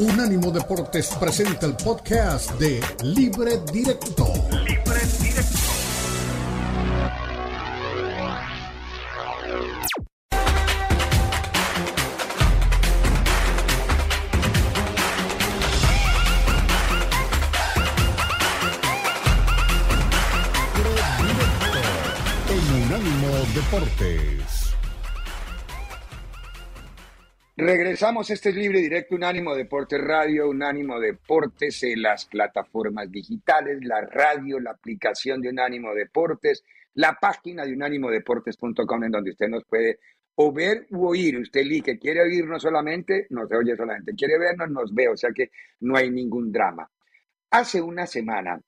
Unánimo Deportes presenta el podcast de Libre Directo. Libre Directo. En Unánimo Deportes. Regresamos, este es Libre Directo, Unánimo Deportes Radio, Unánimo Deportes en las plataformas digitales, la radio, la aplicación de Unánimo Deportes, la página de unánimodeportes.com en donde usted nos puede o ver u oír. Usted elige, quiere oírnos solamente, no se oye solamente, quiere vernos, nos ve, o sea que no hay ningún drama. Hace una semana,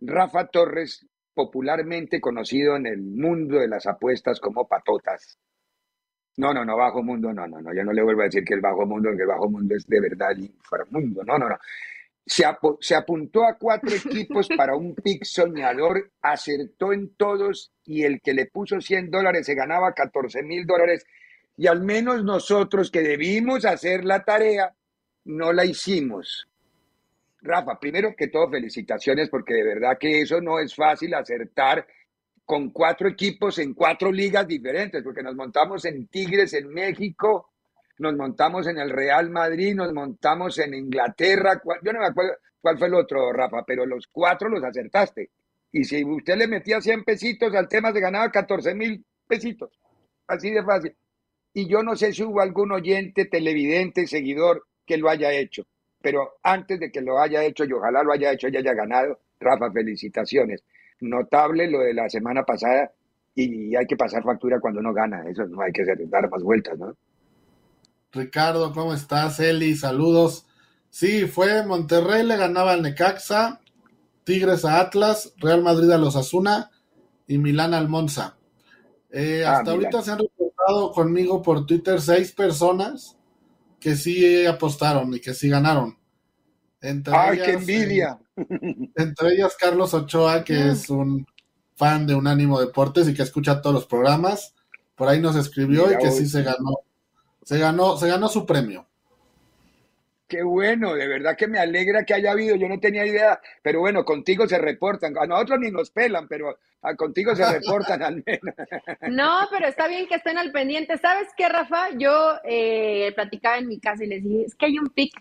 Rafa Torres, popularmente conocido en el mundo de las apuestas como Patotas, no, no, no, bajo mundo, no, no, no. Yo no le vuelvo a decir que el bajo mundo, que el bajo mundo es de verdad el inframundo. No, no, no. Se, se apuntó a cuatro equipos para un pick soñador, acertó en todos y el que le puso 100 dólares se ganaba 14 mil dólares. Y al menos nosotros que debimos hacer la tarea, no la hicimos. Rafa, primero que todo, felicitaciones porque de verdad que eso no es fácil acertar con cuatro equipos en cuatro ligas diferentes, porque nos montamos en Tigres en México, nos montamos en el Real Madrid, nos montamos en Inglaterra, yo no me acuerdo cuál fue el otro, Rafa, pero los cuatro los acertaste. Y si usted le metía 100 pesitos al tema, se ganaba 14 mil pesitos. Así de fácil. Y yo no sé si hubo algún oyente, televidente, seguidor que lo haya hecho. Pero antes de que lo haya hecho, y ojalá lo haya hecho y haya ganado, Rafa, felicitaciones notable lo de la semana pasada y hay que pasar factura cuando uno gana. Eso no hay que dar más vueltas, ¿no? Ricardo, ¿cómo estás? Eli, saludos. Sí, fue Monterrey le ganaba al Necaxa, Tigres a Atlas, Real Madrid a los Asuna y Milán al Monza. Eh, ah, hasta ahorita se han reportado conmigo por Twitter seis personas que sí apostaron y que sí ganaron. ¡Ay, qué envidia! entre ellas Carlos Ochoa, que es un fan de Unánimo Deportes y que escucha todos los programas. Por ahí nos escribió y que sí se ganó, se ganó, se ganó su premio. Qué bueno, de verdad que me alegra que haya habido, yo no tenía idea, pero bueno, contigo se reportan, a nosotros ni nos pelan, pero a contigo se reportan al menos. No, pero está bien que estén al pendiente. ¿Sabes qué, Rafa? Yo eh, platicaba en mi casa y les dije, es que hay un pick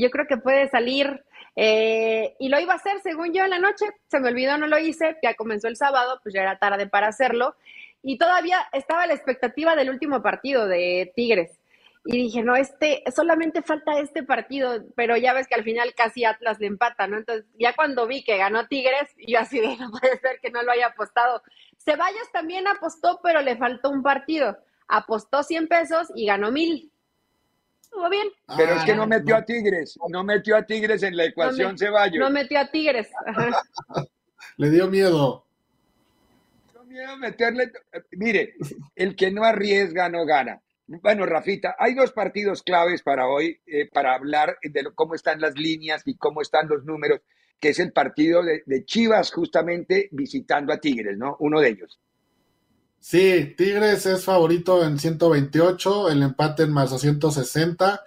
yo creo que puede salir eh, y lo iba a hacer, según yo, en la noche. Se me olvidó, no lo hice. Ya comenzó el sábado, pues ya era tarde para hacerlo. Y todavía estaba la expectativa del último partido de Tigres. Y dije, no, este, solamente falta este partido, pero ya ves que al final casi Atlas le empata, ¿no? Entonces, ya cuando vi que ganó Tigres, yo así de, no puede ser que no lo haya apostado. Ceballos también apostó, pero le faltó un partido. Apostó 100 pesos y ganó mil bien. Pero es que no metió a Tigres, no metió a Tigres en la ecuación Ceballos. No metió a Tigres. Le dio miedo. Dio miedo meterle. Mire, el que no arriesga no gana. Bueno, Rafita, hay dos partidos claves para hoy, eh, para hablar de cómo están las líneas y cómo están los números, que es el partido de Chivas justamente visitando a Tigres, ¿no? Uno de ellos. Sí, Tigres es favorito en 128, el empate en más 260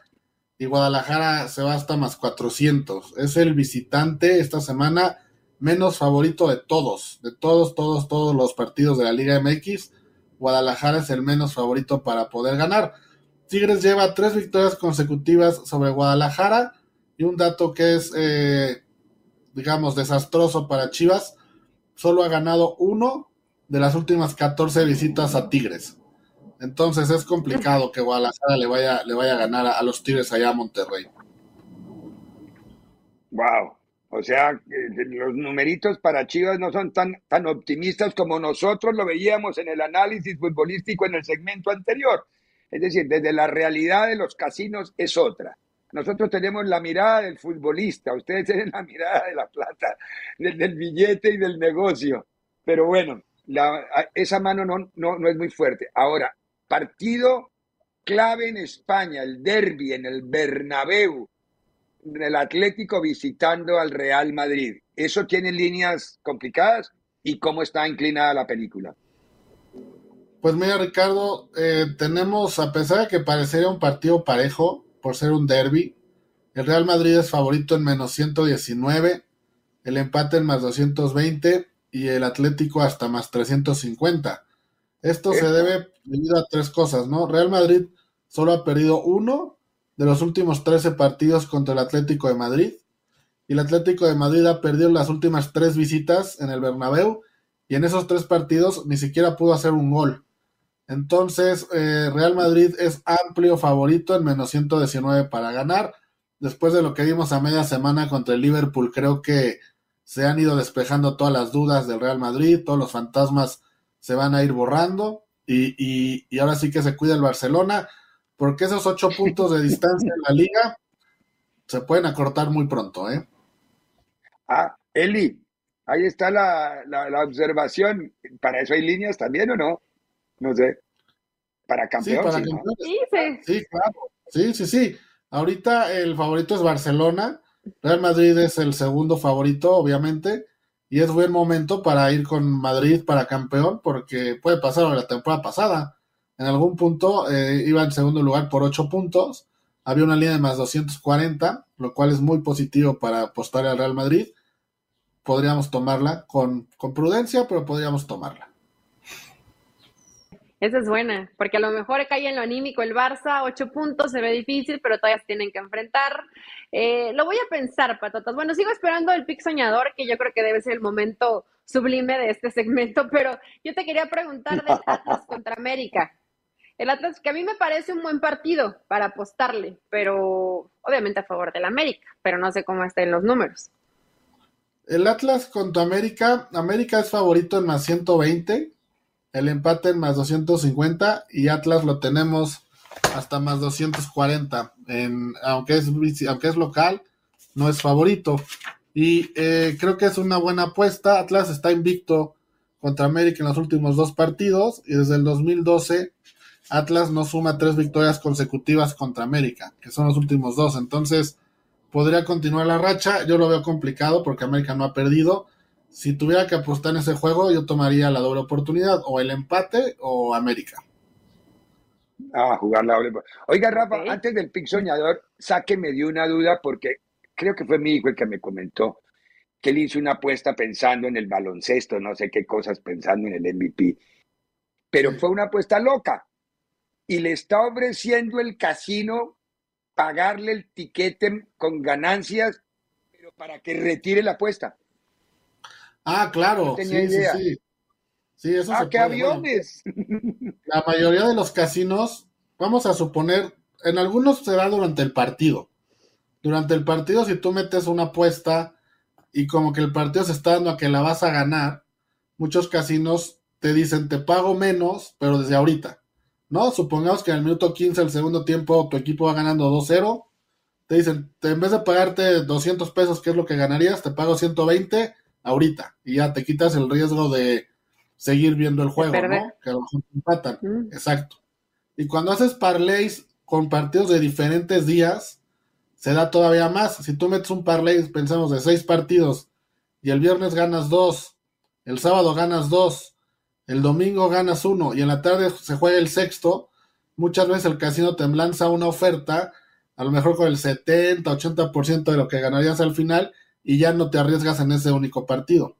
y Guadalajara se va hasta más 400. Es el visitante esta semana menos favorito de todos, de todos, todos, todos los partidos de la Liga MX. Guadalajara es el menos favorito para poder ganar. Tigres lleva tres victorias consecutivas sobre Guadalajara y un dato que es, eh, digamos, desastroso para Chivas. Solo ha ganado uno de las últimas 14 visitas a Tigres. Entonces es complicado que Guadalajara le vaya, le vaya a ganar a, los Tigres allá a Monterrey. Wow. O sea, los numeritos para Chivas no son tan, tan optimistas como nosotros lo veíamos en el análisis futbolístico en el segmento anterior. Es decir, desde la realidad de los casinos es otra. Nosotros tenemos la mirada del futbolista, ustedes tienen la mirada de la plata, del billete y del negocio. Pero bueno, esa mano no, no, es muy fuerte. Ahora, partido clave en España, el derby en el Bernabéu, el Atlético visitando al Real Madrid. ¿Eso tiene líneas complicadas? ¿Y cómo está inclinada la película? Pues mira, Ricardo, eh, tenemos, a pesar de que parecería un partido parejo, por ser un derby, El Real Madrid es favorito en menos 119, el empate en más 220 y el Atlético hasta más 350. Esto se debe debido a tres cosas, ¿no? Real Madrid solo ha perdido uno de los últimos 13 partidos contra el Atlético de Madrid y el Atlético de Madrid ha perdido las últimas tres visitas en el Bernabéu y en esos tres partidos ni siquiera pudo hacer un gol. Entonces, eh, Real Madrid es amplio favorito en menos 119 para ganar. Después de lo que vimos a media semana contra el Liverpool, creo que se han ido despejando todas las dudas del Real Madrid, todos los fantasmas se van a ir borrando y, y ahora sí que se cuida el Barcelona, porque esos ocho puntos de distancia en la liga se pueden acortar muy pronto, ¿eh? Ah, Eli, ahí está la, la, observación. ¿Para eso hay líneas también o no? No sé. Para campeón. Sí, sí. claro. Sí, sí, sí. Ahorita el favorito es Barcelona. Real Madrid es el segundo favorito, obviamente. Y es buen momento para ir con Madrid para campeón, porque puede pasar la temporada pasada. En algún punto eh, iba en segundo lugar por ocho puntos. Había una línea de más 240, lo cual es muy positivo para apostar al Real Madrid podríamos tomarla con, con prudencia, pero podríamos tomarla. Esa es buena, porque a lo mejor cae en lo anímico el Barça, ocho puntos, se ve difícil, pero todavía se tienen que enfrentar. Eh, lo voy a pensar, patatas. Bueno, sigo esperando el pick soñador, que yo creo que debe ser el momento sublime de este segmento, pero yo te quería preguntar del Atlas contra América. El Atlas, que a mí me parece un buen partido para apostarle, pero obviamente a favor del América, pero no sé cómo estén los números. El Atlas contra América, América es favorito en más 120, el empate en más 250 y Atlas lo tenemos hasta más 240. En, aunque, es, aunque es local, no es favorito. Y eh, creo que es una buena apuesta. Atlas está invicto contra América en los últimos dos partidos y desde el 2012 Atlas no suma tres victorias consecutivas contra América, que son los últimos dos. Entonces, podría continuar la racha. Yo lo veo complicado porque América no ha perdido. Si tuviera que apostar en ese juego, yo tomaría la doble oportunidad, o el empate o América. Ah, jugar la doble. Oiga, Rafa, antes del pick soñador, sáqueme dio una duda porque creo que fue mi hijo el que me comentó que él hizo una apuesta pensando en el baloncesto, no sé qué cosas pensando en el MVP. Pero fue una apuesta loca y le está ofreciendo el casino pagarle el tiquete con ganancias, pero para que retire la apuesta. Ah, claro. sí, sí, sí, sí. eso ah, qué aviones. la mayoría de los casinos, vamos a suponer, en algunos se da durante el partido. Durante el partido, si tú metes una apuesta y como que el partido se está dando a que la vas a ganar, muchos casinos te dicen te pago menos, pero desde ahorita. ¿no? Supongamos que en el minuto 15 del segundo tiempo tu equipo va ganando 2-0. Te dicen, en vez de pagarte 200 pesos, que es lo que ganarías, te pago 120 ahorita. Y ya te quitas el riesgo de seguir viendo el juego, ¿no? Que a lo mejor empatan. Mm. Exacto. Y cuando haces parlays con partidos de diferentes días, se da todavía más. Si tú metes un parlay, pensamos, de seis partidos, y el viernes ganas dos, el sábado ganas dos, el domingo ganas uno y en la tarde se juega el sexto, muchas veces el casino te lanza una oferta, a lo mejor con el 70, 80% de lo que ganarías al final y ya no te arriesgas en ese único partido.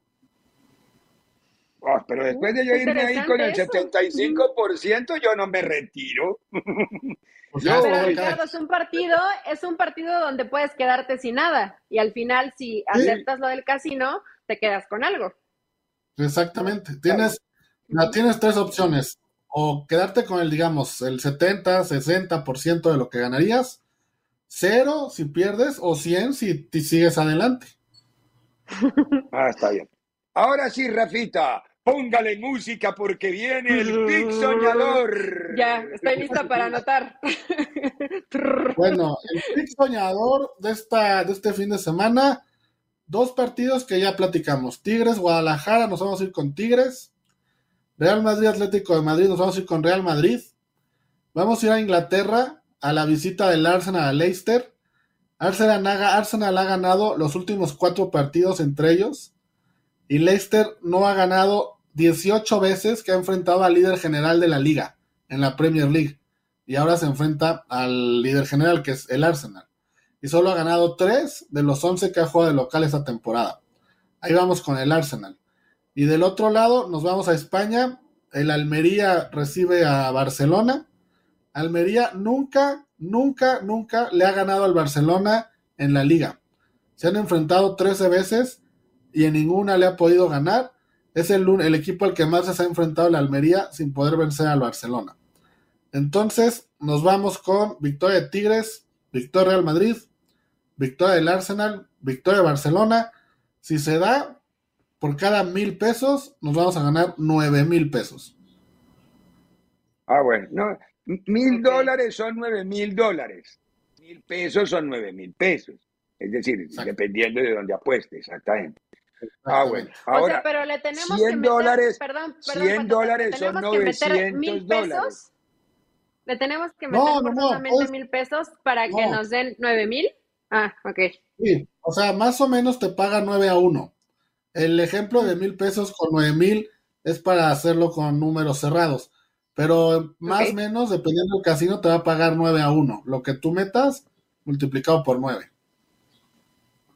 Ah, pero después de yo irme ahí con el 75%, yo no me retiro. Pues pero Ricardo, es un partido, es un partido donde puedes quedarte sin nada y al final si aceptas lo del casino, te quedas con algo. Exactamente. Tienes, no, tienes tres opciones. O quedarte con el, digamos, el 70, 60% de lo que ganarías. Cero si pierdes o 100 si sigues adelante. Ah, está bien. Ahora sí, Rafita, póngale música porque viene el Big Soñador. Ya, estoy lista para anotar. bueno, el Big Soñador de, esta, de este fin de semana, dos partidos que ya platicamos. Tigres, Guadalajara, nos vamos a ir con Tigres. Real Madrid Atlético de Madrid, nos vamos a ir con Real Madrid. Vamos a ir a Inglaterra a la visita del Arsenal a Leicester. Arsenal ha, ganado los últimos cuatro partidos entre ellos. Y Leicester no ha ganado 18 veces que ha enfrentado al líder general de la liga en la Premier League. Y ahora se enfrenta al líder general que es el Arsenal. y solo ha ganado 3 de los 11 que ha jugado de local esta temporada. Ahí vamos con el Arsenal. Y del otro lado nos vamos a España. El Almería recibe a Barcelona. Almería nunca, nunca, nunca le ha ganado al Barcelona en la liga. Se han enfrentado 13 veces y en ninguna le ha podido ganar. Es el, equipo al que más se ha enfrentado la Almería sin poder vencer al Barcelona. Entonces nos vamos con victoria de Tigres, victoria Real Madrid, victoria del Arsenal, victoria de Barcelona. Si se da, por cada mil pesos nos vamos a ganar nueve mil pesos. Ah, bueno, no, mil dólares son nueve mil dólares, mil pesos son nueve mil pesos. Es decir, dependiendo de dónde apueste, exactamente. Ah, bueno. Ahora, o sea, pero le tenemos 100 que meter, dólares, perdón, perdón 100 dólares son 900 dólares. Le tenemos que meter no, no, no, mil pesos para que nos den nueve mil. Ah, ok. Sí, o sea, más o menos te paga 9 a 1. El ejemplo de mil pesos con nueve mil es para hacerlo con números cerrados. Pero más o menos, dependiendo del casino, te va a pagar 9 a 1. Lo que tú metas, multiplicado por 9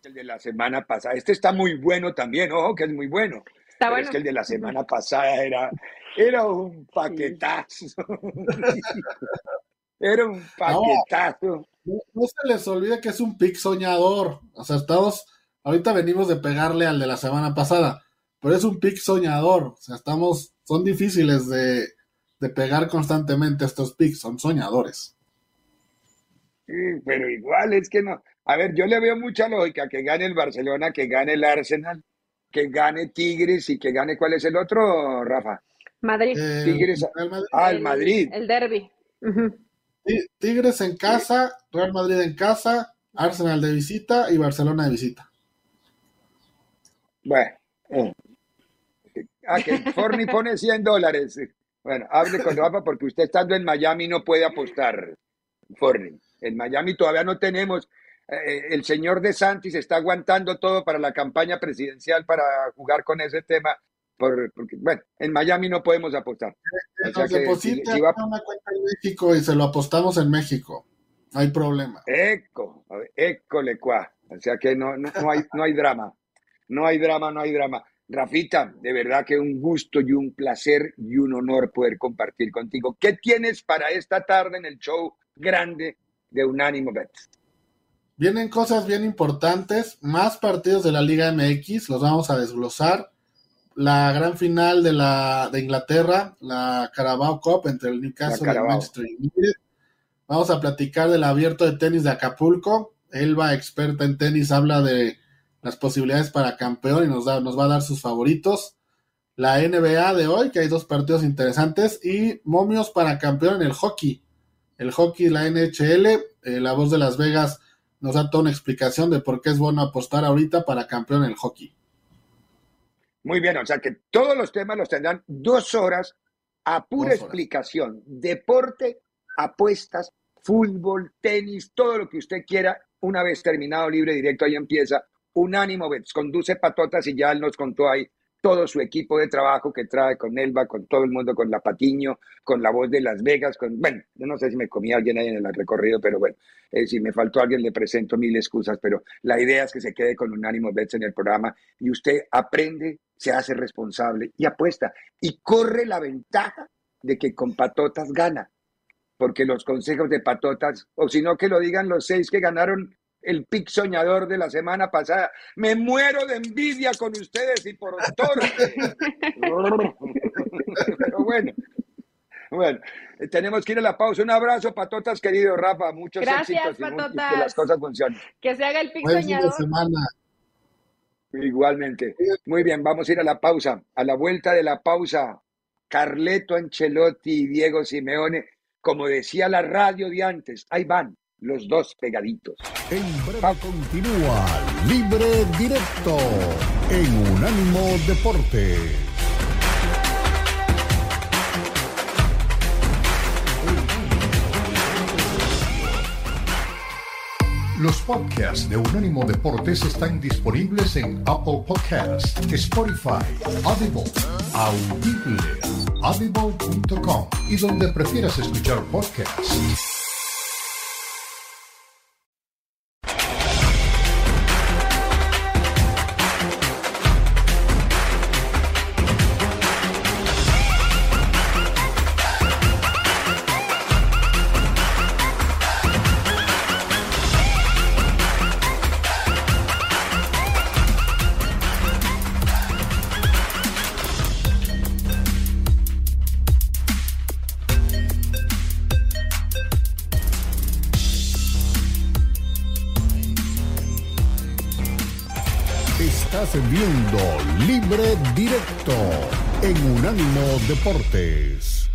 el de la semana pasada. Este está muy bueno también, ojo que es muy bueno. Está bueno. Es que el de la semana pasada era, era un paquetazo. era un paquetazo. No, se les olvide que es un pick soñador. O sea, estamos, ahorita venimos de pegarle al de la semana pasada, pero es un pick soñador. O sea, estamos, son difíciles de, de pegar constantemente estos picks, son soñadores. Sí, pero igual es que no. A ver, yo le veo mucha lógica que gane el Barcelona, que gane el Arsenal, que gane Tigres y que gane, ¿cuál es el otro, Rafa? Madrid. Eh, Tigres. Ah, el, Madrid. El derby. Tigres en casa, Real Madrid en casa, Arsenal de visita y Barcelona de visita. Bueno. Eh. Ah, que Forni pone 100 dólares. Bueno, hable con Rafa porque usted estando en Miami no puede apostar, Forni. En Miami todavía no tenemos eh, el señor De Santis está aguantando todo para la campaña presidencial para jugar con ese tema. Por, porque, bueno, en Miami no podemos apostar. Nos deposita una cuenta en México y se lo apostamos en México. No hay problema. Eco, eco le cuá. O sea que no, no, no, hay, no hay drama. No hay drama, no hay drama. Rafita, de verdad que un gusto y un placer y un honor poder compartir contigo. ¿Qué tienes para esta tarde en el show grande de Unánimo Bets? Vienen cosas bien importantes, más partidos de la Liga MX, los vamos a desglosar. La gran final de la de Inglaterra, la Carabao Cup entre el Newcastle y el Manchester United. Vamos a platicar del abierto de tenis de Acapulco. Elba, experta en tenis, habla de las posibilidades para campeón y nos, da, nos va a dar sus favoritos. La NBA de hoy, que hay dos partidos interesantes, y momios para campeón en el hockey. El hockey, la NHL, eh, la voz de Las Vegas nos da toda una explicación de por qué es bueno apostar ahorita para campeón en el hockey. Muy bien, o sea que todos los temas los tendrán dos horas a pura explicación. Deporte, apuestas, fútbol, tenis, todo lo que usted quiera. Una vez terminado libre directo, ahí empieza Unánimo Bets. Conduce Patotas y ya nos contó ahí todo su equipo de trabajo que trae con Elba, con todo el mundo, con la Patiño, con la voz de Las Vegas, con, bueno, yo no sé si me comí alguien ahí en el recorrido, pero bueno, eh, si me faltó alguien le presento mil excusas, pero la idea es que se quede con un ánimo Bets en el programa y usted aprende, se hace responsable y apuesta y corre la ventaja de que con Patotas gana, porque los consejos de Patotas, o si no que lo digan los seis que ganaron el pic soñador de la semana pasada. Me muero de envidia con ustedes y por torre. Pero bueno. Bueno, tenemos que ir a la pausa. Un abrazo, patotas, querido Rafa. Muchos Gracias, éxitos patotas. y que las cosas funcionen. Que se haga el pic soñador. semana. Igualmente. Muy bien, vamos a ir a la pausa. A la vuelta de la pausa, Carleto Ancelotti y Diego Simeone, como decía la radio de antes, ahí van los dos pegaditos. En breve continúa Libre Directo en Unánimo Deporte. Los podcasts de Unánimo Deportes están disponibles en Apple Podcasts, Spotify, Audible, Audible, audible.com y donde prefieras escuchar podcasts. Deportes.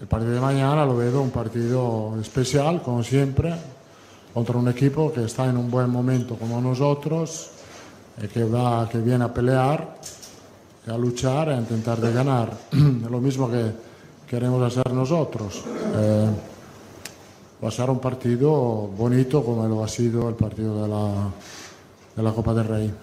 El partido de mañana lo veo un partido especial, como siempre, contra un equipo que está en un buen momento como nosotros, y que, va, que viene a pelear, a luchar, a intentar de ganar. lo mismo que queremos hacer nosotros. Eh, va a ser un partido bonito como lo ha sido el partido de la, de la Copa del Rey.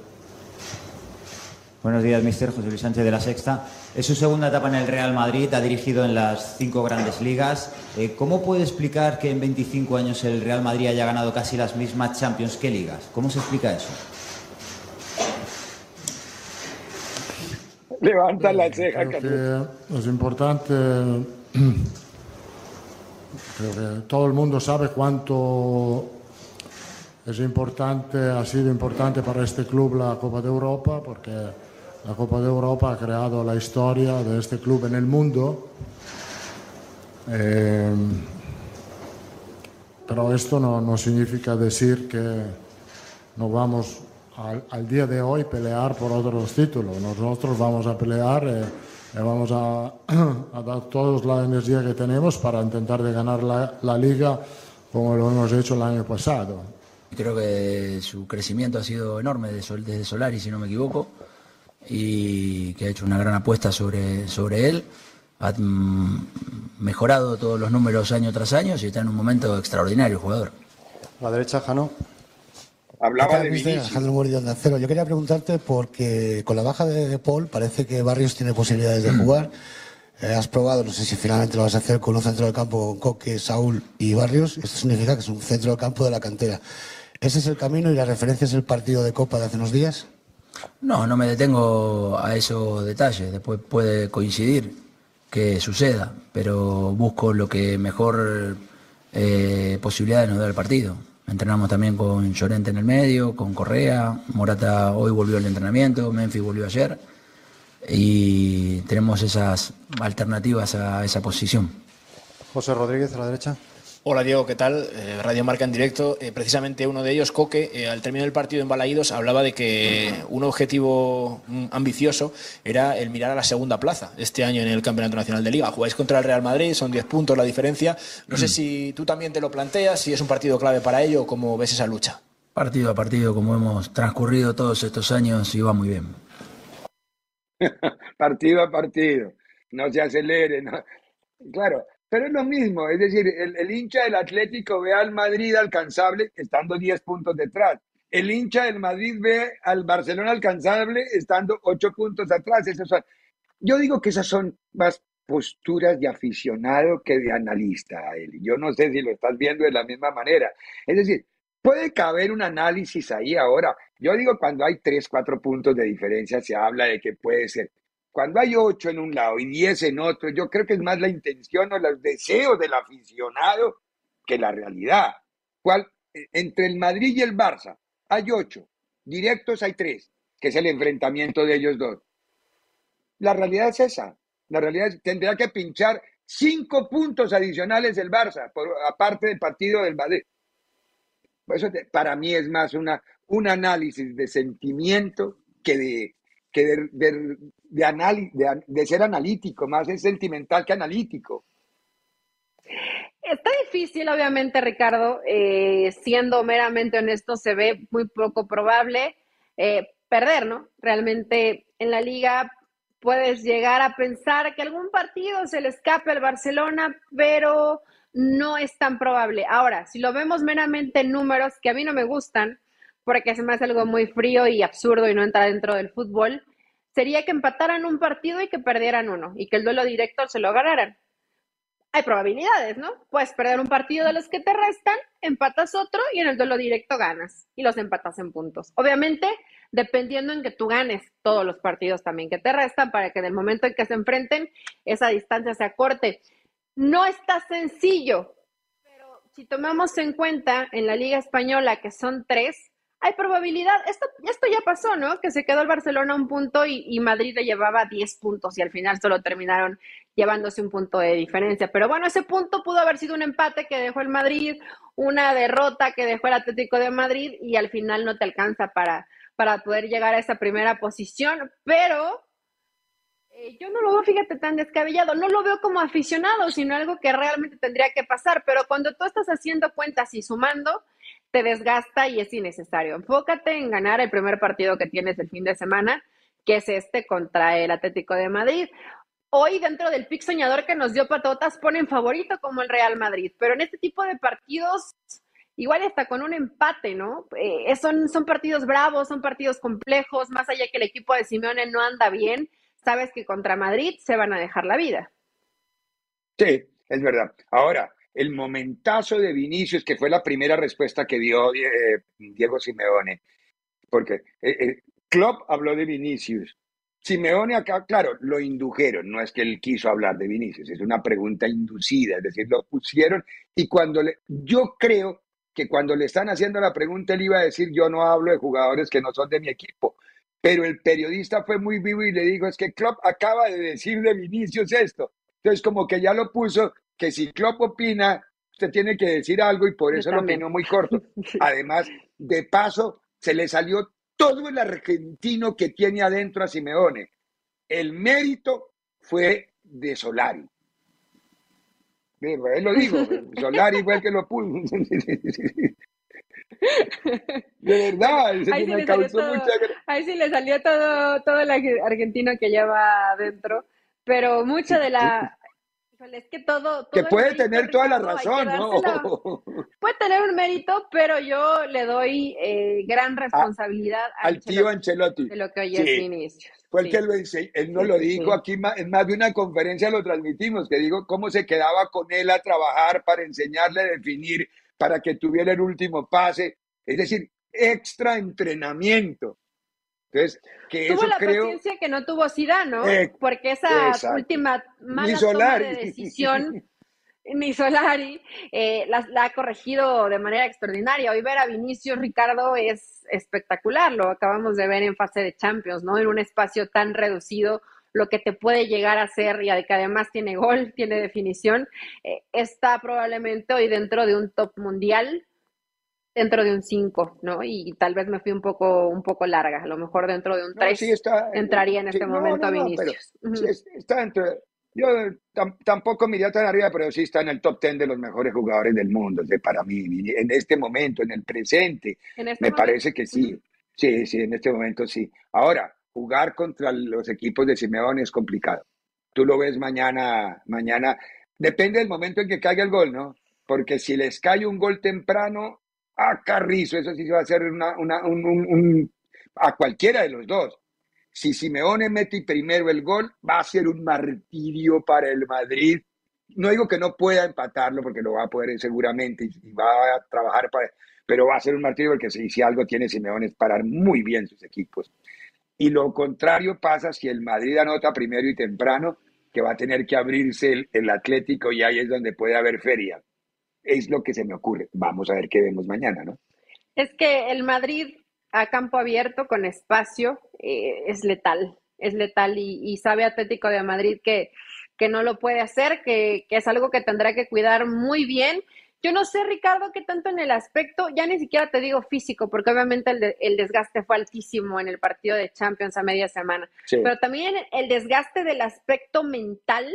Buenos días, mister José Luis Sánchez de la Sexta. Es su segunda etapa en el Real Madrid, ha dirigido en las cinco grandes ligas. Eh, ¿Cómo puede explicar que en 25 años el Real Madrid haya ganado casi las mismas Champions que ligas? ¿Cómo se explica eso? Levanta la ceja, Creo que es importante, creo que todo el mundo sabe cuánto es importante, ha sido importante para este club la Copa de Europa, porque la Copa de Europa ha creado la historia de este club en el mundo. Eh, pero esto no, no, significa decir que no vamos al, día de hoy pelear por otros títulos. Nosotros vamos a pelear eh, y vamos a, a, dar toda la energía que tenemos para intentar de ganar la, la liga como lo hemos hecho el año pasado. Creo que su crecimiento ha sido enorme desde Solari, si no me equivoco y que ha hecho una gran apuesta sobre, sobre él. Ha mm, mejorado todos los números año tras año y está en un momento extraordinario el jugador. La derecha, Jano. Hablaba de Vinicius. Alejandro Murillo de Acero. Yo quería preguntarte porque con la baja de, de Paul parece que Barrios tiene posibilidades de jugar. Eh, has probado, no sé si finalmente lo vas a hacer con un centro del campo con Coque, Saúl y Barrios. Esto significa que es un centro del campo de la cantera. ¿Ese es el camino y la referencia es el partido de Copa de hace unos días? No, no me detengo a esos detalles. Después puede coincidir que suceda, pero busco lo que mejor eh, posibilidades nos da el partido. Entrenamos también con Llorente en el medio, con Correa, Morata hoy volvió al entrenamiento, Memphis volvió ayer y tenemos esas alternativas a esa posición. José Rodríguez a la derecha. Hola Diego, ¿qué tal? Eh, Radio Marca en directo. Eh, precisamente uno de ellos, Coque, eh, al término del partido en Balaídos, hablaba de que un objetivo mm, ambicioso era el mirar a la segunda plaza este año en el Campeonato Nacional de Liga. Jugáis contra el Real Madrid, son 10 puntos la diferencia. No sé si tú también te lo planteas, si es un partido clave para ello o cómo ves esa lucha. Partido a partido, como hemos transcurrido todos estos años, y va muy bien. partido a partido, no se acelere. No. Claro, pero es lo mismo, es decir, el, el, hincha del Atlético ve al Madrid alcanzable estando 10 puntos detrás. El hincha del Madrid ve al Barcelona alcanzable estando 8 puntos atrás. Esas son, yo digo que esas son más posturas de aficionado que de analista. Eli. Yo no sé si lo estás viendo de la misma manera. Es decir, puede caber un análisis ahí ahora. Yo digo cuando hay 3, 4 puntos de diferencia se habla de que puede ser cuando hay ocho en un lado y diez en otro, yo creo que es más la intención o los deseos del aficionado que la realidad. ¿Cuál? Entre el Madrid y el Barça hay ocho, directos hay tres, que es el enfrentamiento de ellos dos. La realidad es esa. La realidad es tendrá que pinchar cinco puntos adicionales el Barça, aparte del partido del Madrid. Eso para mí es más una, un análisis de sentimiento que de, que de, de, de, de, de ser analítico, más es sentimental que analítico. Está difícil, obviamente, Ricardo. Eh, siendo meramente honesto, se ve muy poco probable eh, perder, ¿no? Realmente en la liga puedes llegar a pensar que algún partido se le escape al Barcelona, pero no es tan probable. Ahora, si lo vemos meramente en números que a mí no me gustan, porque se me hace algo muy frío y absurdo y no entra dentro del fútbol, sería que empataran un partido y que perdieran uno y que el duelo directo se lo ganaran. Hay probabilidades, ¿no? Puedes perder un partido de los que te restan, empatas otro y en el duelo directo ganas y los empatas en puntos. Obviamente, dependiendo en que tú ganes todos los partidos también que te restan para que en el momento en que se enfrenten esa distancia se acorte. No está sencillo, pero si tomamos en cuenta en la Liga Española que son tres, hay probabilidad, esto, esto ya pasó, ¿no? Que se quedó el Barcelona un punto y, y, Madrid le llevaba 10 puntos y al final solo terminaron llevándose un punto de diferencia. Pero bueno, ese punto pudo haber sido un empate que dejó el Madrid, una derrota que dejó el Atlético de Madrid y al final no te alcanza para, para poder llegar a esa primera posición, pero eh, yo no lo veo, fíjate, tan descabellado, no lo veo como aficionado, sino algo que realmente tendría que pasar, pero cuando tú estás haciendo cuentas y sumando, te desgasta y es innecesario. Enfócate en ganar el primer partido que tienes el fin de semana, que es este contra el Atlético de Madrid. Hoy dentro del pick soñador que nos dio Patotas ponen favorito como el Real Madrid, pero en este tipo de partidos igual está con un empate, ¿no? Eh, son, son partidos bravos, son partidos complejos, más allá que el equipo de Simeone no anda bien, sabes que contra Madrid se van a dejar la vida. Sí, es verdad. Ahora, el momentazo de Vinicius, que fue la primera respuesta que dio eh, Diego Simeone, porque eh, eh, Klopp habló de Vinicius. Simeone acá, claro, lo indujeron, no es que él quiso hablar de Vinicius, es una pregunta inducida, es decir, lo pusieron y cuando le, yo creo que cuando le están haciendo la pregunta él iba a decir yo no hablo de jugadores que no son de mi equipo, pero el periodista fue muy vivo y le dijo, es que Klopp acaba de decir de Vinicius esto. Entonces, como que ya lo puso, que si Klopp opina, usted tiene que decir algo y por eso lo opinó muy corto. Además, de paso, se le salió todo el argentino que tiene adentro a Simeone. El mérito fue de Solari. Él lo digo, Solari fue el que lo puso. De verdad, ahí sí, me causó mucha... ahí sí le salió todo, todo el argentino que lleva adentro, pero mucha de la... Es que todo... que puede tener toda la razón, ¿no? Puede tener un mérito, pero yo le doy eh, gran ah, responsabilidad al tío Ancelotti. De lo que hoy es inicio. Fue el que lo enseñó, él no lo dijo aquí, en más de una conferencia lo transmitimos, que digo cómo se quedaba con él a trabajar para enseñarle a definir para que tuviera el último pase, es decir, extra entrenamiento. Entonces, que tuvo eso la creo... paciencia que no tuvo Zidane, ¿no? Porque esa última mala toma de decisión ni Solari eh, la, ha corregido de manera extraordinaria. Hoy ver a Vinicius Ricardo es espectacular, lo acabamos de ver en fase de Champions, ¿no? En un espacio tan reducido lo que te puede llegar a ser y que además tiene gol, tiene definición, eh, está probablemente hoy dentro de un top mundial, dentro de un 5, ¿no? Y, tal vez me fui un poco, un poco larga, a lo mejor dentro de un 3 entraría en este momento a Vinicius. está dentro, yo tampoco me iría tan arriba, pero sí está en el top 10 de los mejores jugadores del mundo, de, para mí, en este momento, en el presente, este me parece que sí. Sí, sí, en este momento sí. Ahora, jugar contra los equipos de Simeone es complicado. Tú lo ves mañana, mañana, depende del momento en que caiga el gol, ¿no? Porque si les cae un gol temprano, a Carrizo, eso sí va a ser una, una, un, a cualquiera de los dos. Si Simeone mete primero el gol, va a ser un martirio para el Madrid. No digo que no pueda empatarlo, porque lo va a poder seguramente y, va a trabajar para, pero va a ser un martirio porque si, si algo tiene Simeone es parar muy bien sus equipos. Y lo contrario pasa si el Madrid anota primero y temprano, que va a tener que abrirse el, Atlético y ahí es donde puede haber feria. Es lo que se me ocurre. Vamos a ver qué vemos mañana, ¿no? Es que el Madrid a campo abierto con espacio eh, es letal, es letal y, sabe Atlético de Madrid que, que no lo puede hacer, que, que, es algo que tendrá que cuidar muy bien yo no sé, Ricardo, qué tanto en el aspecto, ya ni siquiera te digo físico, porque obviamente el, desgaste fue altísimo en el partido de Champions a media semana, pero también el desgaste del aspecto mental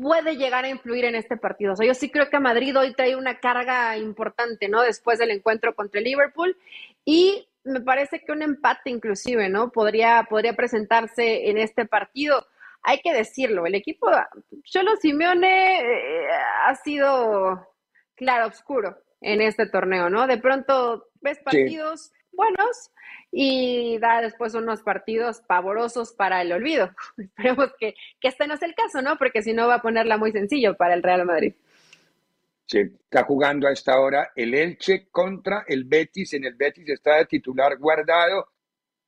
puede llegar a influir en este partido. O sea, yo sí creo que Madrid hoy trae una carga importante, ¿no? Después del encuentro contra el Liverpool y me parece que un empate inclusive, ¿no? Podría, podría presentarse en este partido hay que decirlo, el equipo Cholo Simeone eh, ha sido claro oscuro en este torneo, ¿no? De pronto ves partidos buenos y da después unos partidos pavorosos para el olvido. Esperemos que, que este no es el caso, ¿no? Porque si no va a ponerla muy sencillo para el Real Madrid. Sí, está jugando a esta hora el Elche contra el Betis. En el Betis está de titular guardado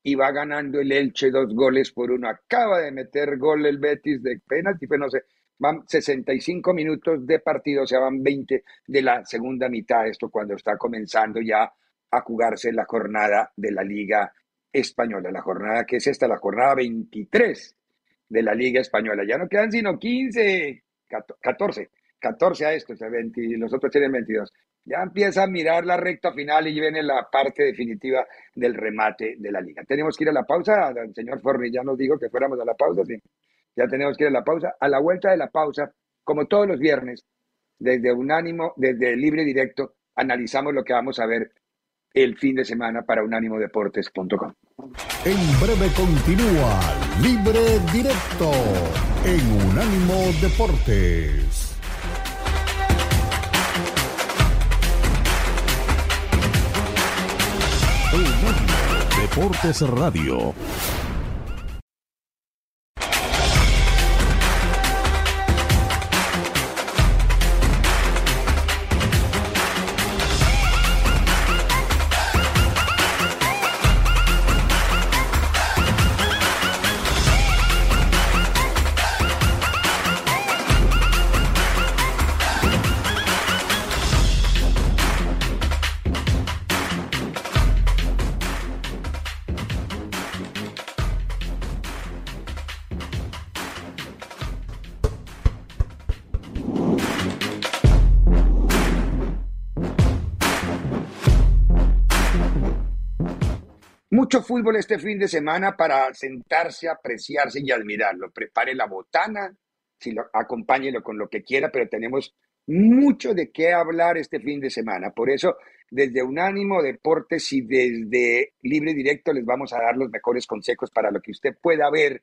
y va ganando el Elche dos goles por uno. Acaba de meter gol el Betis de penalti, pero no sé, van 65 minutos de partido, o sea, van 20 de la segunda mitad, esto cuando está comenzando ya a jugarse la jornada de la Liga Española, la jornada que es esta, la jornada 23 de la Liga Española. Ya no quedan sino 15, 14, 14 a esto, o sea, 20, los otros tienen 22. Ya empieza a mirar la recta final y viene la parte definitiva del remate de la liga. Tenemos que ir a la pausa. El señor Forni ya nos dijo que fuéramos a la pausa. Sí. Ya tenemos que ir a la pausa. A la vuelta de la pausa, como todos los viernes, desde Unánimo, desde Libre Directo, analizamos lo que vamos a ver el fin de semana para unánimodeportes.com. En breve continúa Libre Directo en Unánimo Deportes. Deportes Radio. Mucho fútbol este fin de semana para sentarse, apreciarse y admirarlo. Prepare la botana, si lo, acompáñelo con lo que quiera, pero tenemos mucho de qué hablar este fin de semana. Por eso, desde Unánimo Deportes y desde Libre Directo les vamos a dar los mejores consejos para lo que usted pueda ver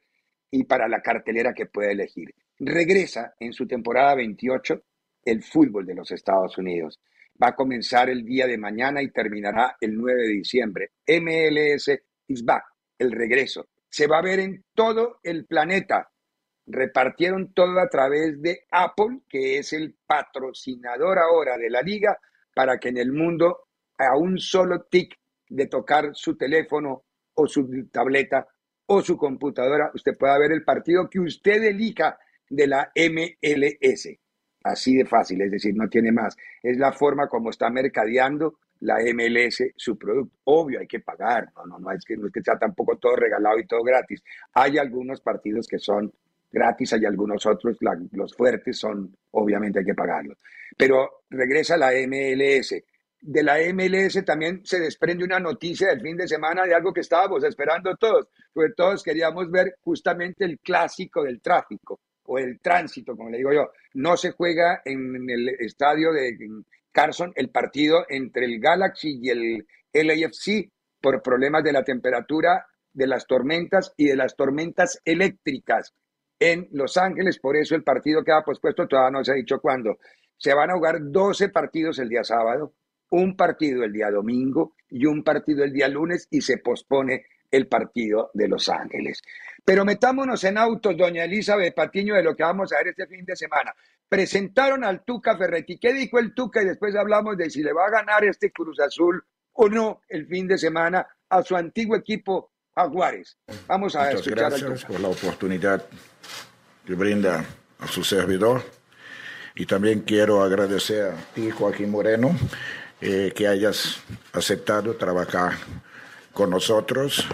y para la cartelera que pueda elegir. Regresa en su temporada 28 el fútbol de los Estados Unidos va a comenzar el día de mañana y terminará el 9 de diciembre. MLS is back, el regreso. Se va a ver en todo el planeta. Repartieron todo a través de Apple, que es el patrocinador ahora de la liga, para que en el mundo a un solo tic de tocar su teléfono o su tableta o su computadora, usted pueda ver el partido que usted elija de la MLS. Así de fácil, es decir, no tiene más. Es la forma como está mercadeando la MLS su producto. Obvio, hay que pagar, no, no, no es que, no tampoco todo regalado y todo gratis. Hay algunos partidos que son gratis, hay algunos otros, los fuertes son, obviamente hay que pagarlos. Pero regresa la MLS. De la MLS también se desprende una noticia del fin de semana de algo que estábamos esperando todos, porque todos queríamos ver justamente el clásico del tráfico o el tránsito, como le digo yo. No se juega en el estadio de Carson el partido entre el Galaxy y el LAFC por problemas de la temperatura, de las tormentas y de las tormentas eléctricas en Los Ángeles. Por eso el partido queda pospuesto, todavía no se ha dicho cuándo. Se van a jugar 12 partidos el día sábado, un partido el día domingo y un partido el día lunes y se pospone el partido de Los Ángeles. Pero metámonos en autos, doña Elizabeth Patiño, de lo que vamos a ver este fin de semana. Presentaron al Tuca Ferretti. ¿Qué dijo el Tuca? Y después hablamos de si le va a ganar este Cruz Azul o no el fin de semana a su antiguo equipo Jaguares. Vamos a Muchas gracias por la oportunidad que brinda a su servidor. Y también quiero agradecer a ti, Joaquín Moreno, eh, que hayas aceptado trabajar con nosotros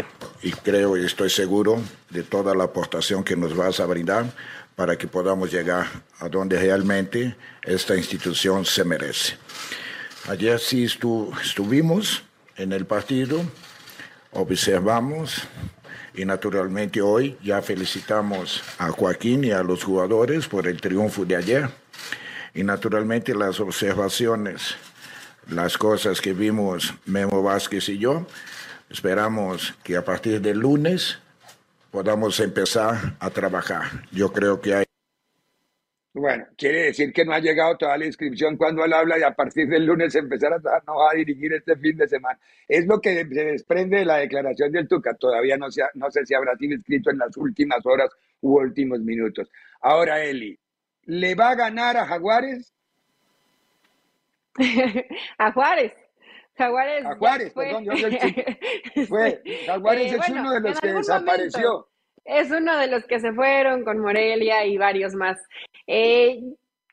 y creo y estoy seguro de toda la aportación que nos vas a brindar para que podamos llegar a donde realmente esta institución se merece. Ayer sí estuvimos en el partido, observamos y naturalmente hoy ya felicitamos a Joaquín y a los jugadores por el triunfo de ayer y naturalmente las observaciones, las cosas que vimos Memo Vázquez y yo, Esperamos que a partir del lunes podamos empezar a trabajar. Yo creo que hay. Bueno, quiere decir que no ha llegado toda la inscripción cuando él habla y a partir del lunes empezar a no va a dirigir este fin de semana. Es lo que se desprende de la declaración del Tuca. Todavía no, no sé si habrá sido inscrito en las últimas horas u últimos minutos. Ahora, Eli, ¿le va a ganar a Jaguares? a Juárez. Jaguares. Jaguares, perdón, yo fue. Jaguares eh, es uno de los que desapareció. es uno de los que se fueron con Morelia y varios más. Eh,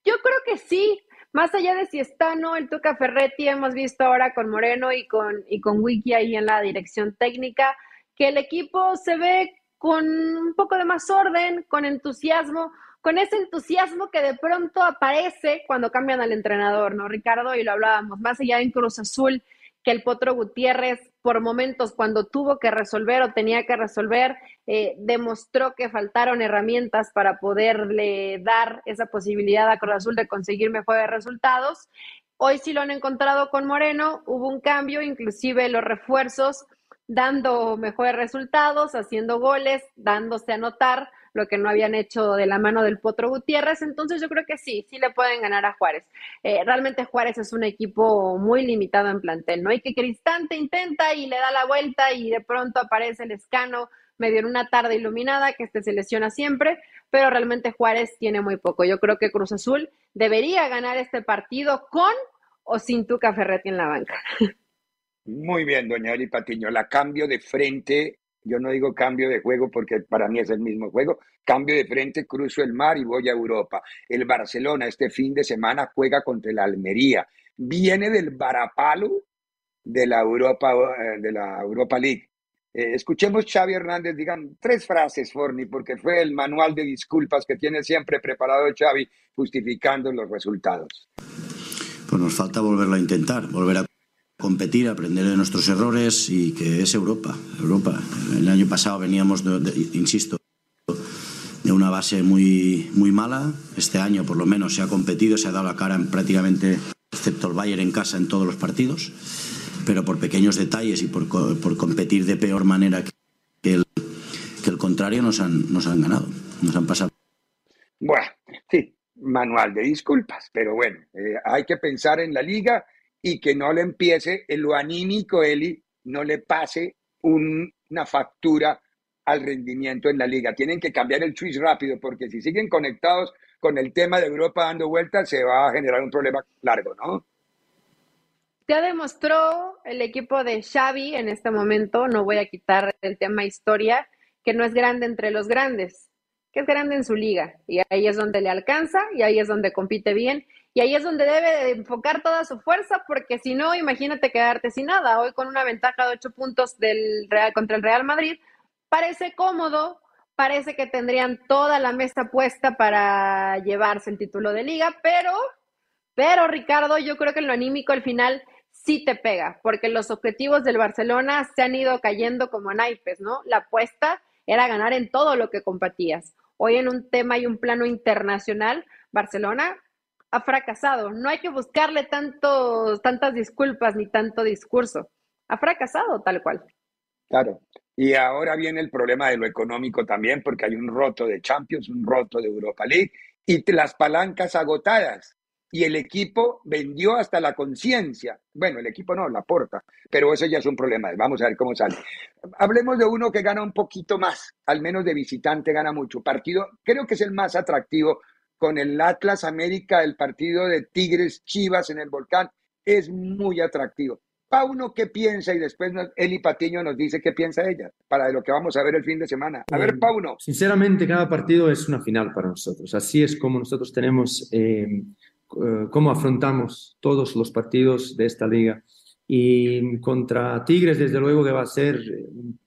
yo creo que sí, más allá de si está no el Tuca Ferretti, hemos visto ahora con Moreno y con, y con Wiki ahí en la dirección técnica, que el equipo se ve con un poco de más orden, con entusiasmo, con ese entusiasmo que de pronto aparece cuando cambian al entrenador, ¿no, Ricardo? Y lo hablábamos, más allá en Cruz Azul, que el Potro Gutiérrez, por momentos cuando tuvo que resolver o tenía que resolver, eh, demostró que faltaron herramientas para poderle dar esa posibilidad a Cruz Azul de conseguir mejores resultados. Hoy sí lo han encontrado con Moreno, hubo un cambio, inclusive los refuerzos dando mejores resultados, haciendo goles, dándose a notar lo que no habían hecho de la mano del Potro Gutiérrez. Entonces yo creo que sí, sí le pueden ganar a Juárez. Eh, realmente Juárez es un equipo muy limitado en plantel, ¿no? hay que Cristante intenta y le da la vuelta y de pronto aparece el escano medio en una tarde iluminada, que este se lesiona siempre, pero realmente Juárez tiene muy poco. Yo creo que Cruz Azul debería ganar este partido con o sin Tuca Ferretti en la banca. Muy bien, doña Eli Patiño. La cambio de frente yo no digo cambio de juego porque para mí es el mismo juego. Cambio de frente, cruzo el mar y voy a Europa. El Barcelona este fin de semana juega contra el Almería. Viene del varapalo de la Europa, eh, de la Europa League. Eh, escuchemos Xavi Hernández, digan tres frases, Forni, porque fue el manual de disculpas que tiene siempre preparado Xavi justificando los resultados. Pues nos falta volverlo a intentar, volver a competir, aprender de nuestros errores y que es Europa. Europa. El año pasado veníamos, insisto, de una base muy, muy mala. Este año, por lo menos, se ha competido, se ha dado la cara en prácticamente, excepto el Bayern en casa, en todos los partidos. Pero por pequeños detalles y por, por competir de peor manera que el, que el contrario, nos han, nos han ganado, nos han pasado. Bueno, sí, manual de disculpas, pero bueno, eh, hay que pensar en la liga y que no le empiece en lo anímico, Eli, no le pase una factura al rendimiento en la liga. Tienen que cambiar el switch rápido porque si siguen conectados con el tema de Europa dando vueltas, se va a generar un problema largo, ¿no? Ya demostró el equipo de Xavi en este momento, no voy a quitar el tema historia, que no es grande entre los grandes, que es grande en su liga. Y ahí es donde le alcanza y ahí es donde compite bien y ahí es donde debe de enfocar toda su fuerza, porque si no, imagínate quedarte sin nada. Hoy con una ventaja de ocho puntos del Real contra el Real Madrid, parece cómodo, parece que tendrían toda la mesa puesta para llevarse el título de liga, pero, pero Ricardo, yo creo que en lo anímico al final sí te pega, porque los objetivos del Barcelona se han ido cayendo como naipes, ¿no? La apuesta era ganar en todo lo que compartías. Hoy en un tema y un plano internacional, Barcelona ha fracasado. No hay que buscarle tantos, tantas disculpas ni tanto discurso. Ha fracasado tal cual. Claro. Y ahora viene el problema de lo económico también, porque hay un roto de Champions, un roto de Europa League y las palancas agotadas. Y el equipo vendió hasta la conciencia. Bueno, el equipo no, la porta, pero eso ya es un problema. Vamos a ver cómo sale. Hablemos de uno que gana un poquito más, al menos de visitante gana mucho. Partido, creo que es el más atractivo con el Atlas América, el partido de Tigres Chivas en el Volcán, es muy atractivo. Pauno, ¿qué piensa? Y después Eli Patiño nos dice qué piensa ella para lo que vamos a ver el fin de semana. A ver, eh, Pauno. Sinceramente, cada partido es una final para nosotros. Así es como nosotros tenemos, eh, eh, cómo afrontamos todos los partidos de esta liga. Y contra Tigres, desde luego que va a ser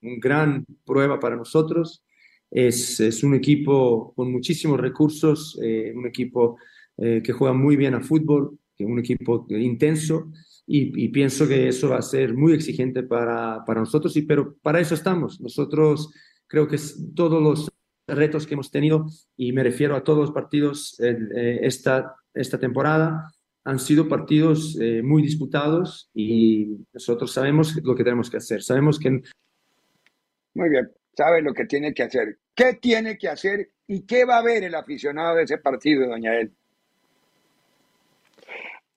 una gran prueba para nosotros. Es, es un equipo con muchísimos recursos, eh, un equipo eh, que juega muy bien a fútbol, un equipo intenso y, pienso que eso va a ser muy exigente para, para nosotros, y, pero para eso estamos. Nosotros creo que todos los retos que hemos tenido, y me refiero a todos los partidos eh, esta, esta temporada, han sido partidos muy disputados y nosotros sabemos lo que tenemos que hacer. Sabemos que... Muy bien sabe lo que tiene que hacer. ¿Qué tiene que hacer y qué va a ver el aficionado de ese partido, doña El?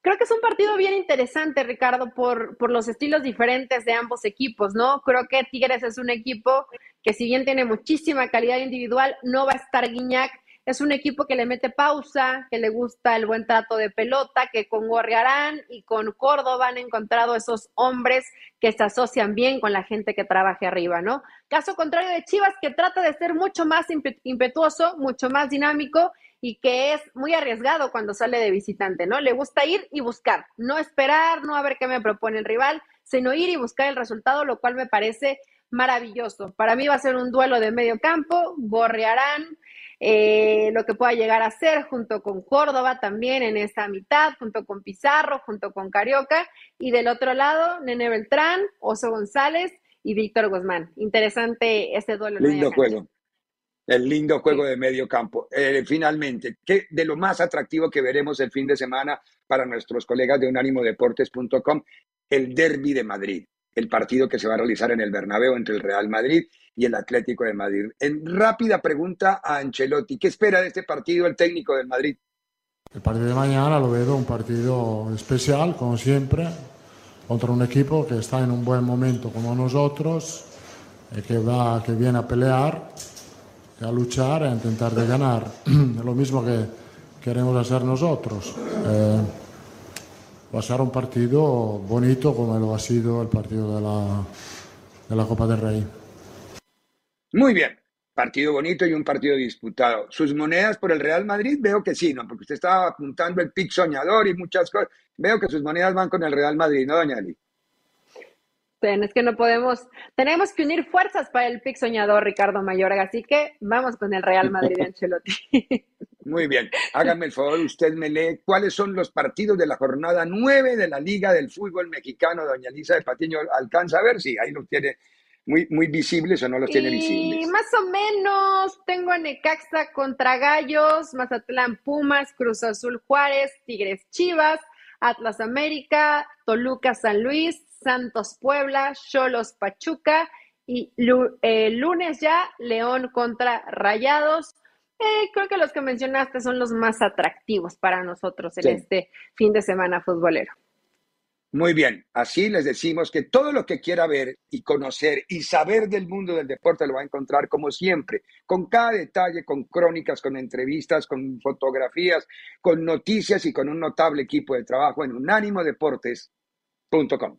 Creo que es un partido bien interesante, Ricardo, por, por los estilos diferentes de ambos equipos, ¿no? Creo que Tigres es un equipo que si bien tiene muchísima calidad individual, no va a estar Guiñac es un equipo que le mete pausa, que le gusta el buen trato de pelota, que con Gorriarán y con Córdoba han encontrado esos hombres que se asocian bien con la gente que trabaje arriba, ¿no? Caso contrario de Chivas, que trata de ser mucho más impetuoso, mucho más dinámico y que es muy arriesgado cuando sale de visitante, ¿no? Le gusta ir y buscar, no esperar, no a ver qué me propone el rival, sino ir y buscar el resultado, lo cual me parece maravilloso. Para mí va a ser un duelo de medio campo, Gorriarán, eh, lo que pueda llegar a ser junto con Córdoba también en esta mitad, junto con Pizarro, junto con Carioca, y del otro lado, Nene Beltrán, Oso González y Víctor Guzmán. Interesante este duelo. Lindo juego. El lindo juego de medio campo. Eh, finalmente, ¿qué de lo más atractivo que veremos el fin de semana para nuestros colegas de unánimodeportes.com? El Derby de Madrid, el partido que se va a realizar en el Bernabéu entre el Real Madrid y el Atlético de Madrid. En rápida pregunta a Ancelotti, ¿qué espera de este partido el técnico del Madrid? El partido de mañana lo veo un partido especial, como siempre, contra un equipo que está en un buen momento como nosotros, y que, va, que viene a pelear a luchar, a intentar de ganar. lo mismo que queremos hacer nosotros. Eh, va a ser un partido bonito como lo ha sido el partido de la, de la Copa del Rey. Muy bien, partido bonito y un partido disputado. ¿Sus monedas por el Real Madrid? Veo que sí, ¿no? Porque usted estaba apuntando el pic soñador y muchas cosas. Veo que sus monedas van con el Real Madrid, ¿no, doña Ali? Es que no podemos, tenemos que unir fuerzas para el pic soñador Ricardo Mayorga, así que vamos con el Real Madrid de Ancelotti. Muy bien, hágame el favor, usted me lee cuáles son los partidos de la jornada 9 de la Liga del Fútbol Mexicano, doña Lisa de Patiño, alcanza a ver si ahí los tiene muy, muy visibles o no los tiene visibles. Más o menos, tengo a Necaxa contra Gallos, Mazatlán Pumas, Cruz Azul Juárez, Tigres Chivas, Atlas América, Toluca San Luis, Santos Puebla, Cholos Pachuca y eh, lunes ya León contra Rayados. Eh, creo que los que mencionaste son los más atractivos para nosotros en este fin de semana futbolero. Muy bien, así les decimos que todo lo que quiera ver y conocer y saber del mundo del deporte lo va a encontrar como siempre, con cada detalle, con crónicas, con entrevistas, con fotografías, con noticias y con un notable equipo de trabajo en unánimodeportes.com.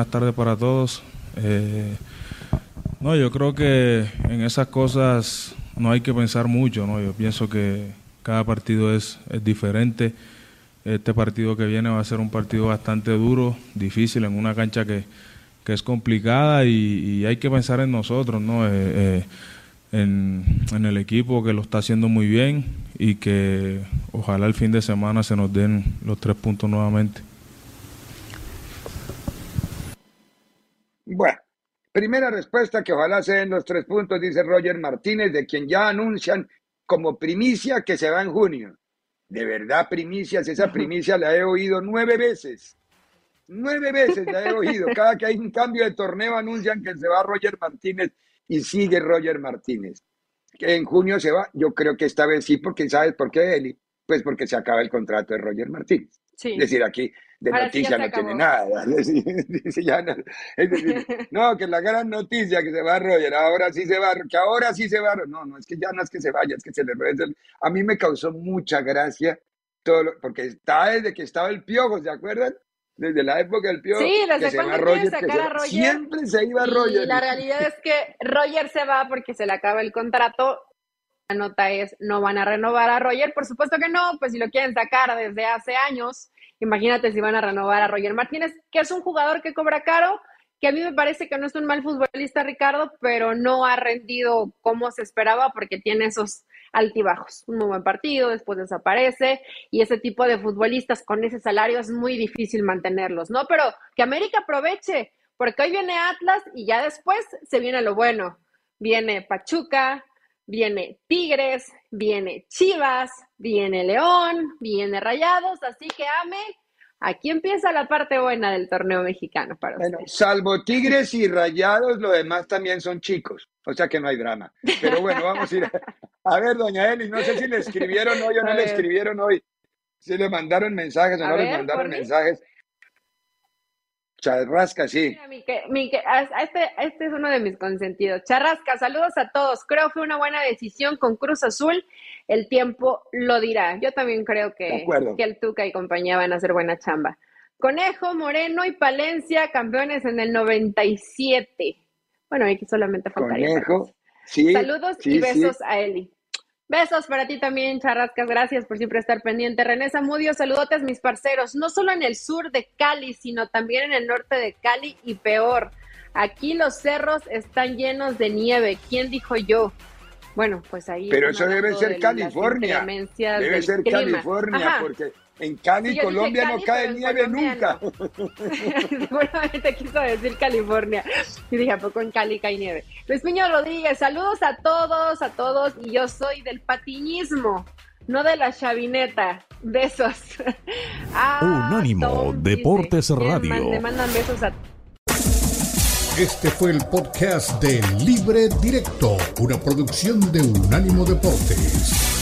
Buenas tardes para todos. Eh, no, yo creo que en esas cosas no hay que pensar mucho, ¿no? Yo pienso que cada partido es, diferente. Este partido que viene va a ser un partido bastante duro, difícil, en una cancha que, es complicada y, hay que pensar en nosotros, ¿no? Eh, eh, en, en, el equipo que lo está haciendo muy bien y que ojalá el fin de semana se nos den los tres puntos nuevamente. Bueno, primera respuesta que ojalá sean los tres puntos, dice Roger Martínez, de quien ya anuncian como primicia que se va en junio. De verdad, primicias, esa primicia la he oído nueve veces. Nueve veces la he oído. Cada que hay un cambio de torneo anuncian que se va Roger Martínez y sigue Roger Martínez. Que en junio se va, yo creo que esta vez sí, porque ¿sabes por qué, Eli? Pues porque se acaba el contrato de Roger Martínez. Es decir, aquí de noticia no tiene nada. no, que la gran noticia que se va Roger, ahora sí se va, que ahora sí se va. No, no, es que ya no es que se vaya, es que se le A mí me causó mucha gracia todo porque está desde que estaba el piojo, ¿se acuerdan? Desde la época del piojo. Sí, desde cuando Roger, sacar a Roger. Siempre se iba Roger. Y la realidad es que Roger se va porque se le acaba el contrato nota es no van a renovar a Roger. Por supuesto que no, pues si lo quieren sacar desde hace años, Imagínate si van a renovar a Roger Martínez, que es un jugador que cobra caro, que a mí me parece que no es un mal futbolista, Ricardo, pero no ha rendido como se esperaba porque tiene esos altibajos. Un muy buen partido, después desaparece y ese tipo de futbolistas con ese salario es muy difícil mantenerlos, ¿no? Pero que América aproveche, porque hoy viene Atlas y ya después se viene lo bueno. Viene Pachuca, viene Tigres, viene Chivas, viene León, viene Rayados, así que ame Aquí empieza la parte buena del torneo mexicano para Bueno, salvo Tigres y Rayados, lo demás también son chicos. O sea que no hay drama. Pero bueno, vamos a ir. A, a ver, doña Eli, no sé si le escribieron hoy o no le escribieron hoy. Si le mandaron mensajes o A no les ver, mandaron Corny. mensajes. Charrasca, sí. Mira, que- que- este, este es uno de mis consentidos. Charrasca, saludos a todos. Creo fue una buena decisión con Cruz Azul. El tiempo lo dirá. Yo también creo que, que el Tuca y compañía van a hacer buena chamba. Conejo, Moreno y Palencia, campeones en el 97. Bueno, aquí solamente faltaría. Conejo. Sí. Saludos sí, y besos sí. a Eli. Besos para ti también, Charrascas. Gracias por siempre estar pendiente. René Zamudio, saludotes, mis parceros. No solo en el sur de Cali, sino también en el norte de Cali y peor. Aquí los cerros están llenos de nieve. ¿Quién dijo yo? Bueno, pues ahí. Pero eso debe ser de California. Debe ser clima. California, Ajá. porque en Cali, Sí, yo dije Colombia, no cae nieve nunca. Seguramente quiso decir California. Y dije, ¿a poco en Cali cae nieve? Luis Piño Rodríguez, saludos a todos, a todos. Y yo soy del patiñismo, no de la chavineta. Besos. Ah, Unánimo Tom Deportes dice, ¿quién Radio. man- Le mandan besos a Este fue el podcast de Libre Directo, una producción de Unánimo Deportes.